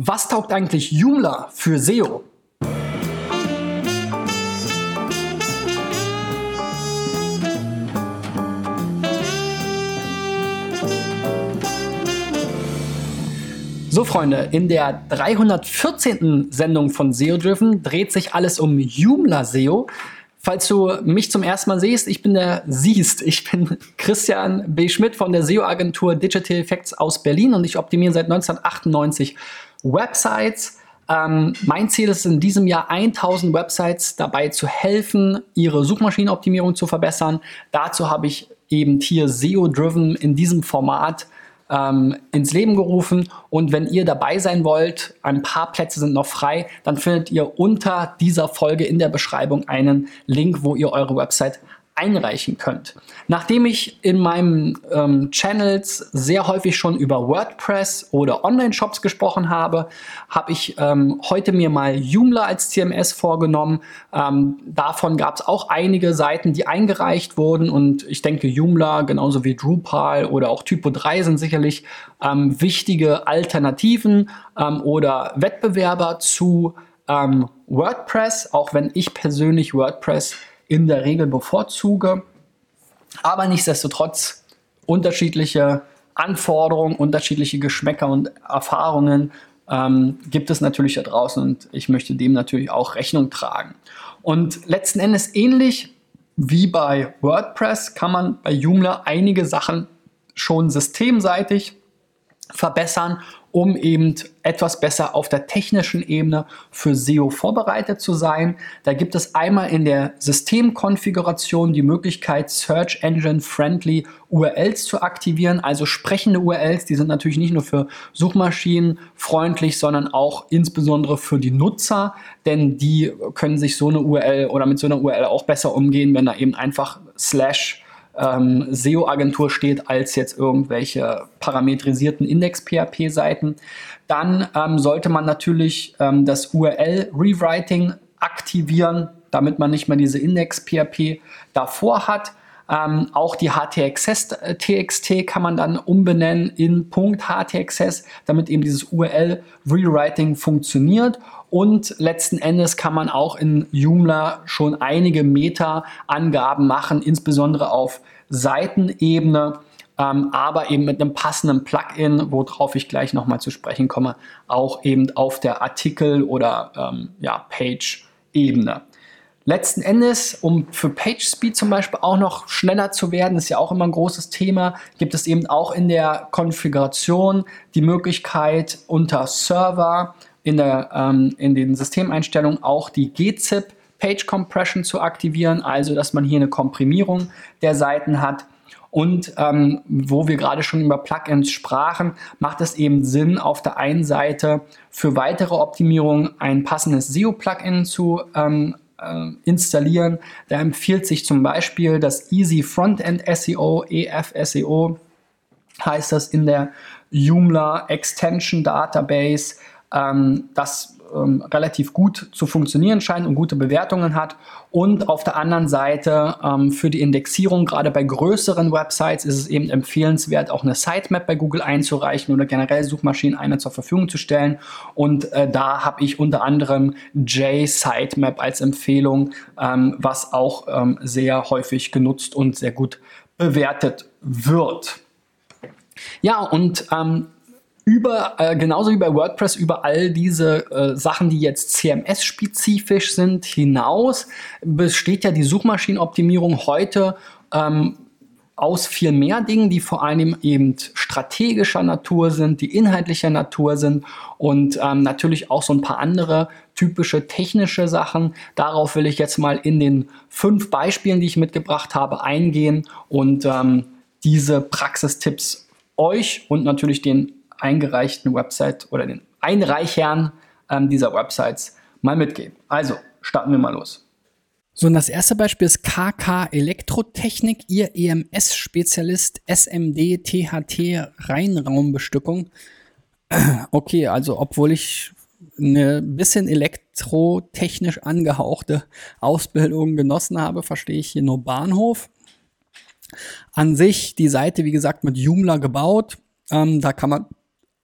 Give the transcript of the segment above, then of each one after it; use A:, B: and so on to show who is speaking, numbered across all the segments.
A: Was taugt eigentlich Joomla für SEO? So, Freunde, in der 314. Sendung von SEO Driven dreht sich alles um Joomla SEO. Falls du mich zum ersten Mal siehst, ich bin der siehst, ich bin Christian B. Schmidt von der SEO-Agentur Digital Effects aus Berlin und ich optimiere seit 1998 Websites. Ähm, mein Ziel ist in diesem Jahr 1000 Websites dabei zu helfen, ihre Suchmaschinenoptimierung zu verbessern. Dazu habe ich eben hier SEO-Driven in diesem Format ähm, ins Leben gerufen. Und wenn ihr dabei sein wollt, ein paar Plätze sind noch frei, dann findet ihr unter dieser Folge in der Beschreibung einen Link, wo ihr eure Website einreichen könnt. Nachdem ich in meinen ähm, Channels sehr häufig schon über WordPress oder Online-Shops gesprochen habe, habe ich ähm, heute mir mal Joomla als CMS vorgenommen. Ähm, davon gab es auch einige Seiten, die eingereicht wurden und ich denke, Joomla genauso wie Drupal oder auch Typo 3 sind sicherlich ähm, wichtige Alternativen ähm, oder Wettbewerber zu ähm, WordPress, auch wenn ich persönlich WordPress in der Regel bevorzuge. Aber nichtsdestotrotz unterschiedliche Anforderungen, unterschiedliche Geschmäcker und Erfahrungen ähm, gibt es natürlich da draußen und ich möchte dem natürlich auch Rechnung tragen. Und letzten Endes ähnlich wie bei WordPress kann man bei Joomla einige Sachen schon systemseitig verbessern um eben etwas besser auf der technischen Ebene für SEO vorbereitet zu sein. Da gibt es einmal in der Systemkonfiguration die Möglichkeit, Search Engine Friendly URLs zu aktivieren, also sprechende URLs. Die sind natürlich nicht nur für Suchmaschinen freundlich, sondern auch insbesondere für die Nutzer, denn die können sich so eine URL oder mit so einer URL auch besser umgehen, wenn da eben einfach slash ähm, SEO-Agentur steht als jetzt irgendwelche parametrisierten Index-PHP-Seiten. Dann ähm, sollte man natürlich ähm, das URL-Rewriting aktivieren, damit man nicht mehr diese Index-PHP davor hat. Ähm, auch die HTXS-TXT äh, kann man dann umbenennen in .htxs, damit eben dieses URL-Rewriting funktioniert. Und letzten Endes kann man auch in Joomla schon einige Meta-Angaben machen, insbesondere auf Seitenebene, ähm, aber eben mit einem passenden Plugin, worauf ich gleich nochmal zu sprechen komme, auch eben auf der Artikel- oder ähm, ja, Page-Ebene. Letzten Endes, um für PageSpeed zum Beispiel auch noch schneller zu werden, ist ja auch immer ein großes Thema, gibt es eben auch in der Konfiguration die Möglichkeit unter Server in, der, ähm, in den Systemeinstellungen auch die gzip Page Compression zu aktivieren, also dass man hier eine Komprimierung der Seiten hat. Und ähm, wo wir gerade schon über Plugins sprachen, macht es eben Sinn, auf der einen Seite für weitere Optimierung ein passendes SEO-Plugin zu ähm, äh, installieren. Da empfiehlt sich zum Beispiel das Easy Frontend SEO, EFSEO, heißt das in der Joomla Extension Database. Ähm, das ähm, relativ gut zu funktionieren scheint und gute Bewertungen hat. Und auf der anderen Seite ähm, für die Indexierung, gerade bei größeren Websites, ist es eben empfehlenswert, auch eine Sitemap bei Google einzureichen oder generell Suchmaschinen eine zur Verfügung zu stellen. Und äh, da habe ich unter anderem J-Sitemap als Empfehlung, ähm, was auch ähm, sehr häufig genutzt und sehr gut bewertet wird. Ja, und ähm, über, äh, genauso wie bei WordPress, über all diese äh, Sachen, die jetzt CMS-spezifisch sind, hinaus besteht ja die Suchmaschinenoptimierung heute ähm, aus viel mehr Dingen, die vor allem eben strategischer Natur sind, die inhaltlicher Natur sind und ähm, natürlich auch so ein paar andere typische technische Sachen. Darauf will ich jetzt mal in den fünf Beispielen, die ich mitgebracht habe, eingehen und ähm, diese Praxistipps euch und natürlich den eingereichten Website oder den Einreichern ähm, dieser Websites mal mitgeben. Also, starten wir mal los.
B: So, und das erste Beispiel ist KK Elektrotechnik, Ihr EMS-Spezialist SMD THT Reinraumbestückung. Okay, also obwohl ich eine bisschen elektrotechnisch angehauchte Ausbildung genossen habe, verstehe ich hier nur Bahnhof. An sich die Seite, wie gesagt, mit Joomla gebaut. Ähm, da kann man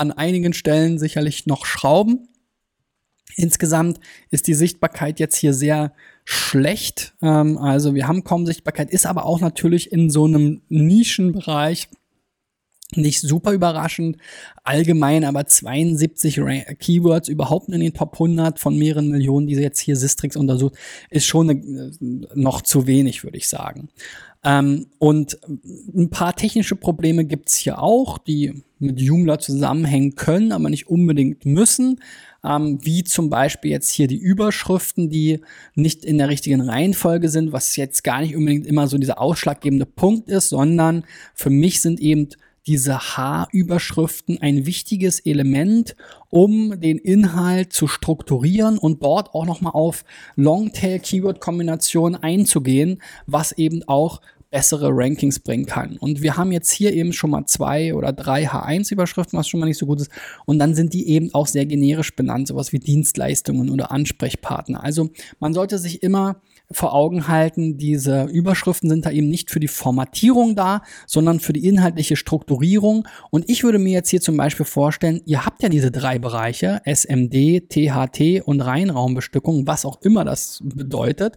B: an einigen Stellen sicherlich noch schrauben. Insgesamt ist die Sichtbarkeit jetzt hier sehr schlecht. Ähm, also wir haben kaum Sichtbarkeit, ist aber auch natürlich in so einem Nischenbereich nicht super überraschend. Allgemein aber 72 Keywords überhaupt in den Top 100 von mehreren Millionen, die jetzt hier Sistrix untersucht, ist schon eine, noch zu wenig, würde ich sagen. Ähm, und ein paar technische Probleme gibt's hier auch, die mit Joomla zusammenhängen können, aber nicht unbedingt müssen. Ähm, wie zum Beispiel jetzt hier die Überschriften, die nicht in der richtigen Reihenfolge sind, was jetzt gar nicht unbedingt immer so dieser ausschlaggebende Punkt ist, sondern für mich sind eben diese H-Überschriften ein wichtiges Element, um den Inhalt zu strukturieren und dort auch nochmal auf Longtail-Keyword-Kombinationen einzugehen, was eben auch bessere Rankings bringen kann. Und wir haben jetzt hier eben schon mal zwei oder drei H1-Überschriften, was schon mal nicht so gut ist. Und dann sind die eben auch sehr generisch benannt, sowas wie Dienstleistungen oder Ansprechpartner. Also man sollte sich immer vor Augen halten, diese Überschriften sind da eben nicht für die Formatierung da, sondern für die inhaltliche Strukturierung. Und ich würde mir jetzt hier zum Beispiel vorstellen, ihr habt ja diese drei Bereiche, SMD, THT und Reihenraumbestückung, was auch immer das bedeutet.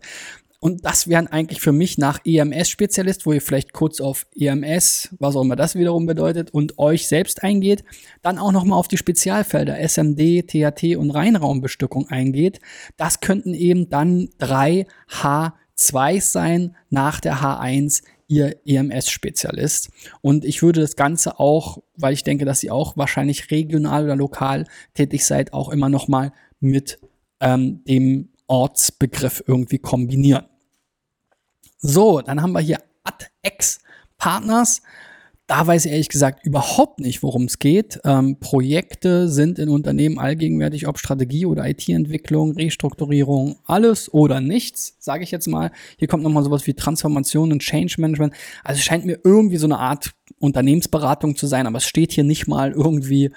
B: Und das wären eigentlich für mich nach EMS-Spezialist, wo ihr vielleicht kurz auf EMS, was auch immer das wiederum bedeutet, und euch selbst eingeht, dann auch nochmal auf die Spezialfelder SMD, THT und Reinraumbestückung eingeht. Das könnten eben dann drei H2 sein nach der H1 ihr EMS-Spezialist. Und ich würde das Ganze auch, weil ich denke, dass ihr auch wahrscheinlich regional oder lokal tätig seid, auch immer nochmal mit ähm, dem Ortsbegriff irgendwie kombinieren. So, dann haben wir hier AdX Partners. Da weiß ich ehrlich gesagt überhaupt nicht, worum es geht. Ähm, Projekte sind in Unternehmen allgegenwärtig, ob Strategie oder IT-Entwicklung, Restrukturierung, alles oder nichts, sage ich jetzt mal. Hier kommt nochmal sowas wie Transformation und Change Management. Also es scheint mir irgendwie so eine Art Unternehmensberatung zu sein, aber es steht hier nicht mal irgendwie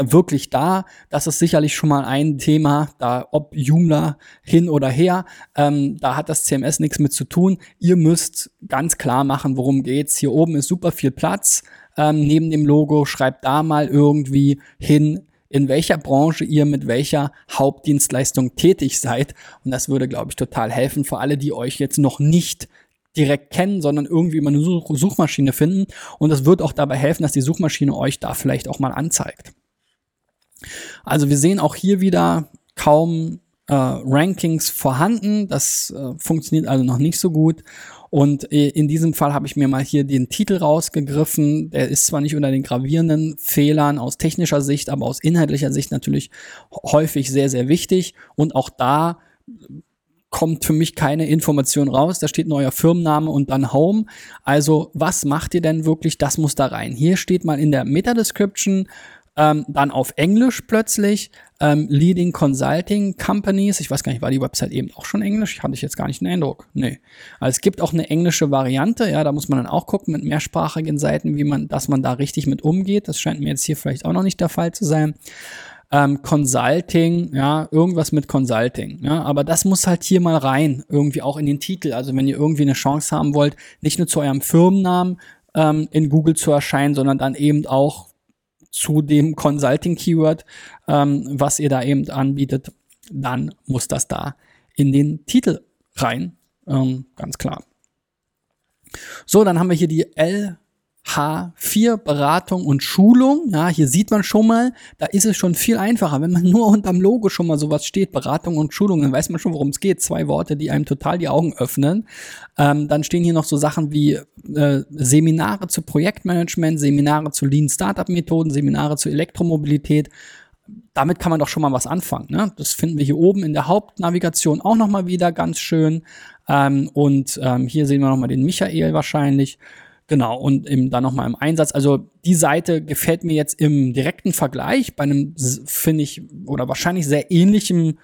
B: wirklich da. Das ist sicherlich schon mal ein Thema, da ob Joomla hin oder her, ähm, da hat das CMS nichts mit zu tun. Ihr müsst ganz klar machen, worum geht's. Hier oben ist super viel Platz ähm, neben dem Logo. Schreibt da mal irgendwie hin, in welcher Branche ihr mit welcher Hauptdienstleistung tätig seid. Und das würde, glaube ich, total helfen für alle, die euch jetzt noch nicht direkt kennen, sondern irgendwie über eine Such Suchmaschine finden. Und das wird auch dabei helfen, dass die Suchmaschine euch da vielleicht auch mal anzeigt. Also wir sehen auch hier wieder kaum äh, Rankings vorhanden. Das äh, funktioniert also noch nicht so gut. Und äh, in diesem Fall habe ich mir mal hier den Titel rausgegriffen. Der ist zwar nicht unter den gravierenden Fehlern aus technischer Sicht, aber aus inhaltlicher Sicht natürlich häufig sehr, sehr wichtig. Und auch da kommt für mich keine Information raus. Da steht neuer Firmenname und dann Home. Also was macht ihr denn wirklich? Das muss da rein. Hier steht mal in der Meta-Description ähm, dann auf Englisch plötzlich ähm, Leading Consulting Companies. Ich weiß gar nicht, war die Website eben auch schon Englisch? Hatte ich jetzt gar nicht den Eindruck. Nee. Also es gibt auch eine englische Variante. Ja, da muss man dann auch gucken mit mehrsprachigen Seiten, wie man, dass man da richtig mit umgeht. Das scheint mir jetzt hier vielleicht auch noch nicht der Fall zu sein. Ähm, Consulting, ja, irgendwas mit Consulting, ja, aber das muss halt hier mal rein, irgendwie auch in den Titel. Also wenn ihr irgendwie eine Chance haben wollt, nicht nur zu eurem Firmennamen ähm, in Google zu erscheinen, sondern dann eben auch zu dem Consulting-Keyword, ähm, was ihr da eben anbietet, dann muss das da in den Titel rein. Ähm, ganz klar. So, dann haben wir hier die L H4 Beratung und Schulung. Ja, hier sieht man schon mal, da ist es schon viel einfacher. Wenn man nur unterm Logo schon mal sowas steht, Beratung und Schulung, dann weiß man schon, worum es geht. Zwei Worte, die einem total die Augen öffnen. Ähm, dann stehen hier noch so Sachen wie äh, Seminare zu Projektmanagement, Seminare zu Lean Startup Methoden, Seminare zu Elektromobilität. Damit kann man doch schon mal was anfangen. Ne? Das finden wir hier oben in der Hauptnavigation auch noch mal wieder ganz schön. Ähm, und ähm, hier sehen wir noch mal den Michael wahrscheinlich. Genau, und eben dann nochmal im Einsatz. Also die Seite gefällt mir jetzt im direkten Vergleich bei einem, finde ich, oder wahrscheinlich sehr ähnlichem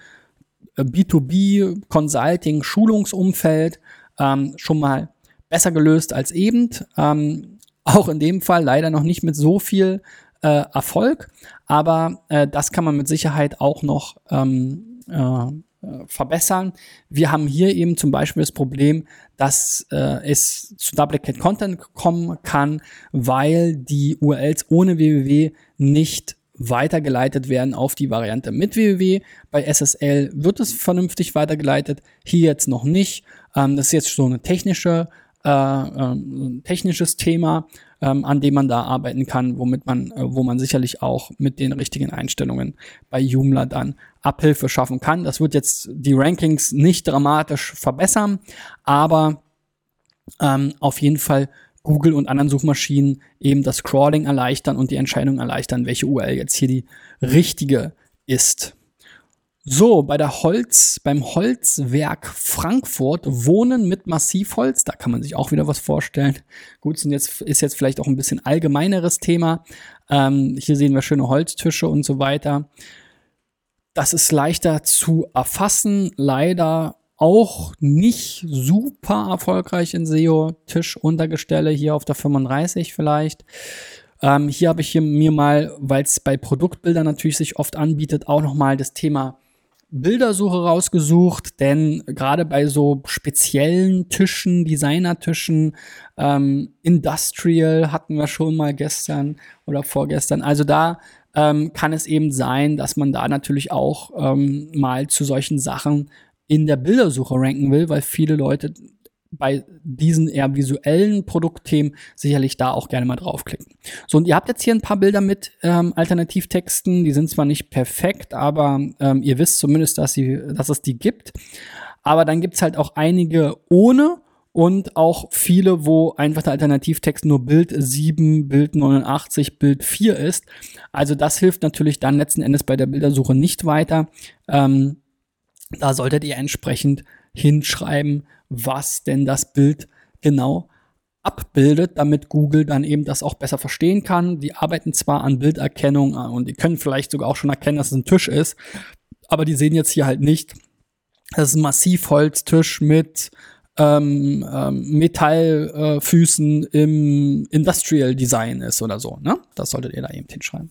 B: B2B Consulting Schulungsumfeld ähm, schon mal besser gelöst als eben. Ähm, auch in dem Fall leider noch nicht mit so viel äh, Erfolg, aber äh, das kann man mit Sicherheit auch noch ähm, äh, verbessern. Wir haben hier eben zum Beispiel das Problem, dass äh, es zu Duplicate Content kommen kann, weil die URLs ohne www nicht weitergeleitet werden auf die Variante mit www. Bei SSL wird es vernünftig weitergeleitet, hier jetzt noch nicht. Ähm, das ist jetzt so eine technische, äh, äh, technisches Thema, ähm, an dem man da arbeiten kann, womit man, äh, wo man sicherlich auch mit den richtigen Einstellungen bei Joomla dann Abhilfe schaffen kann. Das wird jetzt die Rankings nicht dramatisch verbessern, aber ähm, auf jeden Fall Google und anderen Suchmaschinen eben das Crawling erleichtern und die Entscheidung erleichtern, welche URL jetzt hier die richtige ist. So, bei der Holz, beim Holzwerk Frankfurt wohnen mit Massivholz, da kann man sich auch wieder was vorstellen. Gut, sind jetzt, ist jetzt vielleicht auch ein bisschen allgemeineres Thema. Ähm, hier sehen wir schöne Holztische und so weiter. Das ist leichter zu erfassen. Leider auch nicht super erfolgreich in SEO. Tischuntergestelle hier auf der 35 vielleicht. Ähm, hier habe ich hier mir mal, weil es bei Produktbildern natürlich sich oft anbietet, auch nochmal das Thema Bildersuche rausgesucht, denn gerade bei so speziellen Tischen, Designertischen, ähm, Industrial hatten wir schon mal gestern oder vorgestern. Also da ähm, kann es eben sein, dass man da natürlich auch ähm, mal zu solchen Sachen in der Bildersuche ranken will, weil viele Leute bei diesen eher visuellen Produktthemen sicherlich da auch gerne mal draufklicken. So, und ihr habt jetzt hier ein paar Bilder mit ähm, Alternativtexten. Die sind zwar nicht perfekt, aber ähm, ihr wisst zumindest, dass, sie, dass es die gibt. Aber dann gibt's halt auch einige ohne und auch viele, wo einfach der Alternativtext nur Bild 7, Bild 89, Bild 4 ist. Also das hilft natürlich dann letzten Endes bei der Bildersuche nicht weiter. Ähm, da solltet ihr entsprechend hinschreiben, was denn das Bild genau abbildet, damit Google dann eben das auch besser verstehen kann. Die arbeiten zwar an Bilderkennung äh, und die können vielleicht sogar auch schon erkennen, dass es ein Tisch ist, aber die sehen jetzt hier halt nicht, dass es ein Massivholztisch mit ähm, ähm, Metallfüßen äh, im Industrial Design ist oder so. Ne? Das solltet ihr da eben hinschreiben.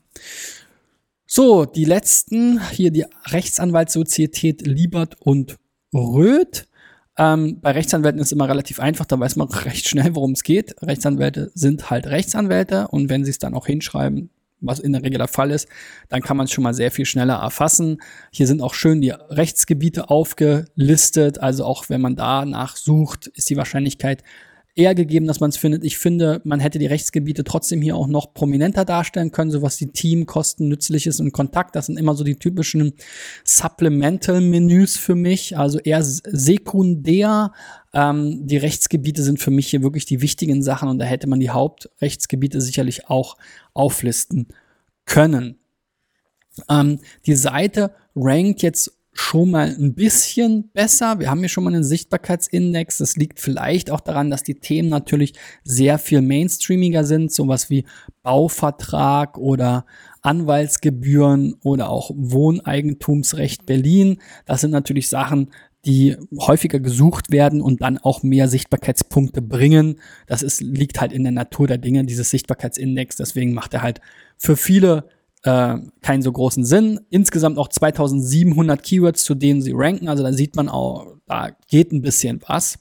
B: So, die letzten, hier die Rechtsanwaltssozietät Liebert und Röth. Ähm, bei Rechtsanwälten ist es immer relativ einfach, da weiß man recht schnell, worum es geht. Rechtsanwälte sind halt Rechtsanwälte und wenn sie es dann auch hinschreiben, was in der Regel der Fall ist, dann kann man es schon mal sehr viel schneller erfassen. Hier sind auch schön die Rechtsgebiete aufgelistet, also auch wenn man danach sucht, ist die Wahrscheinlichkeit eher gegeben, dass man es findet. Ich finde, man hätte die Rechtsgebiete trotzdem hier auch noch prominenter darstellen können, so was die Teamkosten, Nützliches und Kontakt. Das sind immer so die typischen Supplemental-Menüs für mich, also eher sekundär. Ähm, die Rechtsgebiete sind für mich hier wirklich die wichtigen Sachen und da hätte man die Hauptrechtsgebiete sicherlich auch auflisten können. Ähm, die Seite rankt jetzt schon mal ein bisschen besser. Wir haben hier schon mal einen Sichtbarkeitsindex. Das liegt vielleicht auch daran, dass die Themen natürlich sehr viel mainstreamiger sind, sowas wie Bauvertrag oder Anwaltsgebühren oder auch Wohneigentumsrecht Berlin. Das sind natürlich Sachen, die häufiger gesucht werden und dann auch mehr Sichtbarkeitspunkte bringen. Das ist, liegt halt in der Natur der Dinge, dieses Sichtbarkeitsindex. Deswegen macht er halt für viele äh, keinen so großen Sinn. Insgesamt auch 2700 Keywords, zu denen sie ranken. Also da sieht man auch, da geht ein bisschen was.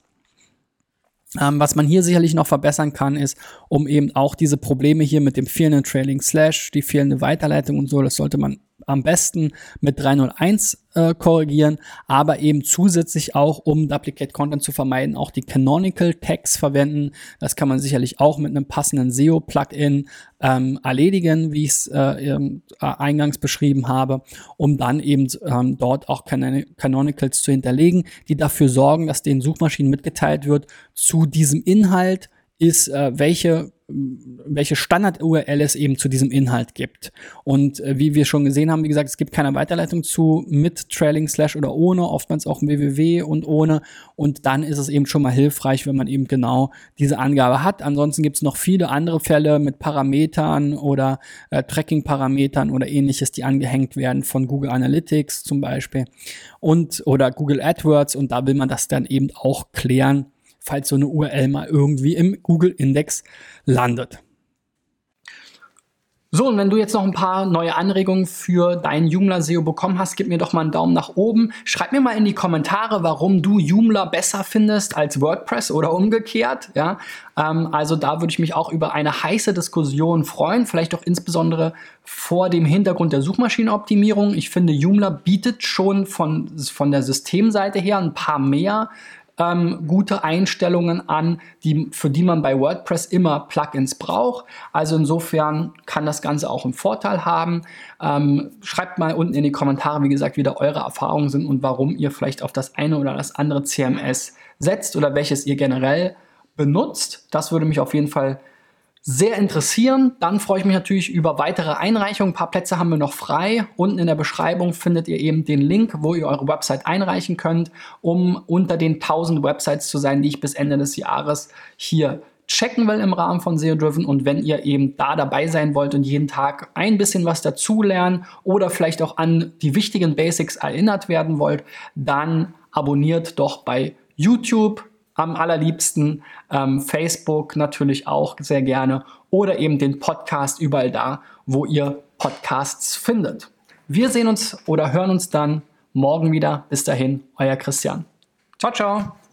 B: Ähm, was man hier sicherlich noch verbessern kann, ist, um eben auch diese Probleme hier mit dem fehlenden Trailing Slash, die fehlende Weiterleitung und so, das sollte man am besten mit 301 äh, korrigieren, aber eben zusätzlich auch, um Duplicate Content zu vermeiden, auch die Canonical Tags verwenden. Das kann man sicherlich auch mit einem passenden SEO-Plugin ähm, erledigen, wie ich es äh, äh, eingangs beschrieben habe, um dann eben ähm, dort auch Can Canonicals zu hinterlegen, die dafür sorgen, dass den Suchmaschinen mitgeteilt wird, zu diesem Inhalt ist, äh, welche welche Standard-URL es eben zu diesem Inhalt gibt. Und äh, wie wir schon gesehen haben, wie gesagt, es gibt keine Weiterleitung zu mit Trailing Slash oder ohne, oftmals auch www und ohne. Und dann ist es eben schon mal hilfreich, wenn man eben genau diese Angabe hat. Ansonsten gibt es noch viele andere Fälle mit Parametern oder äh, Tracking-Parametern oder ähnliches, die angehängt werden von Google Analytics zum Beispiel und oder Google AdWords. Und da will man das dann eben auch klären falls so eine URL mal irgendwie im Google-Index landet.
A: So, und wenn du jetzt noch ein paar neue Anregungen für dein Joomla SEO bekommen hast, gib mir doch mal einen Daumen nach oben. Schreib mir mal in die Kommentare, warum du Joomla besser findest als WordPress oder umgekehrt. Ja, ähm, also da würde ich mich auch über eine heiße Diskussion freuen, vielleicht auch insbesondere vor dem Hintergrund der Suchmaschinenoptimierung. Ich finde, Joomla bietet schon von, von der Systemseite her ein paar mehr ähm, gute Einstellungen an, die, für die man bei WordPress immer Plugins braucht. Also insofern kann das Ganze auch einen Vorteil haben. Ähm, schreibt mal unten in die Kommentare, wie gesagt, wie da eure Erfahrungen sind und warum ihr vielleicht auf das eine oder das andere CMS setzt oder welches ihr generell benutzt. Das würde mich auf jeden Fall sehr interessieren. Dann freue ich mich natürlich über weitere Einreichungen. Ein paar Plätze haben wir noch frei. Unten in der Beschreibung findet ihr eben den Link, wo ihr eure Website einreichen könnt, um unter den 1000 Websites zu sein, die ich bis Ende des Jahres hier checken will im Rahmen von SEO Driven und wenn ihr eben da dabei sein wollt und jeden Tag ein bisschen was dazulernen oder vielleicht auch an die wichtigen Basics erinnert werden wollt, dann abonniert doch bei YouTube am allerliebsten, ähm, Facebook natürlich auch sehr gerne oder eben den Podcast überall da, wo ihr Podcasts findet. Wir sehen uns oder hören uns dann morgen wieder. Bis dahin, euer Christian. Ciao, ciao.